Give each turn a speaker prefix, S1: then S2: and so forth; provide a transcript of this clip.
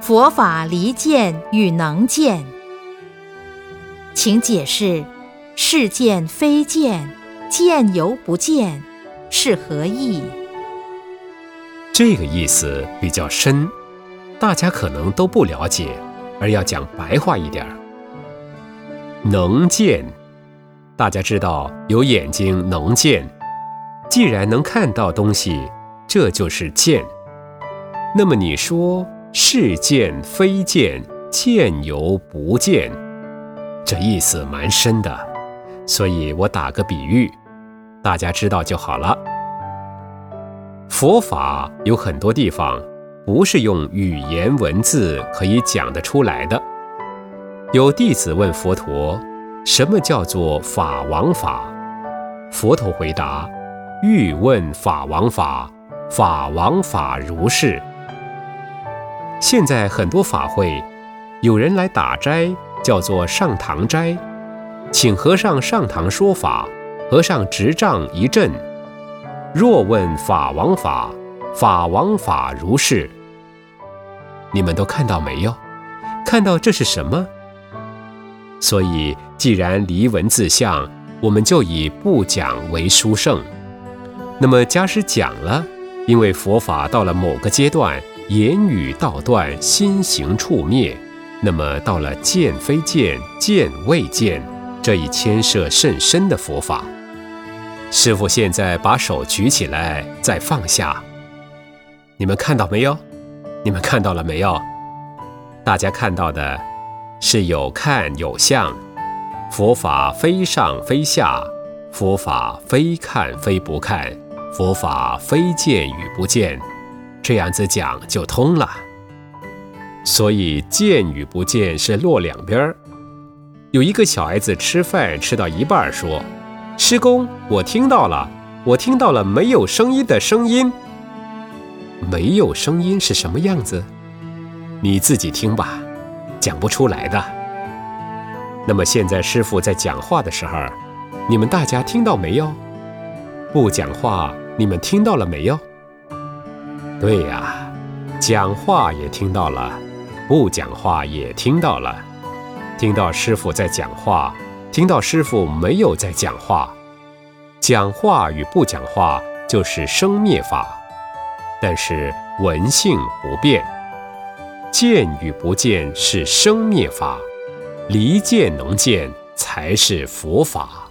S1: 佛法离见与能见，请解释“是见非见，见犹不见”是何意？
S2: 这个意思比较深，大家可能都不了解，而要讲白话一点儿。能见，大家知道有眼睛能见，既然能看到东西，这就是见。那么你说？是见非见，见犹不见，这意思蛮深的，所以我打个比喻，大家知道就好了。佛法有很多地方不是用语言文字可以讲得出来的。有弟子问佛陀：“什么叫做法王法？”佛陀回答：“欲问法王法，法王法如是。”现在很多法会，有人来打斋，叫做上堂斋，请和尚上堂说法，和尚执杖一阵。若问法王法，法王法如是。你们都看到没有？看到这是什么？所以，既然离文字相，我们就以不讲为殊胜。那么，假使讲了，因为佛法到了某个阶段。言语道断，心行处灭，那么到了见非见，见未见，这一牵涉甚深的佛法。师傅现在把手举起来，再放下。你们看到没有？你们看到了没有？大家看到的是有看有相，佛法非上非下，佛法非看非不看，佛法非见与不见。这样子讲就通了，所以见与不见是落两边儿。有一个小孩子吃饭吃到一半说：“师公，我听到了，我听到了没有声音的声音。没有声音是什么样子？你自己听吧，讲不出来的。那么现在师傅在讲话的时候，你们大家听到没有？不讲话，你们听到了没有？”对呀，讲话也听到了，不讲话也听到了。听到师傅在讲话，听到师傅没有在讲话。讲话与不讲话就是生灭法，但是闻性不变。见与不见是生灭法，离见能见才是佛法。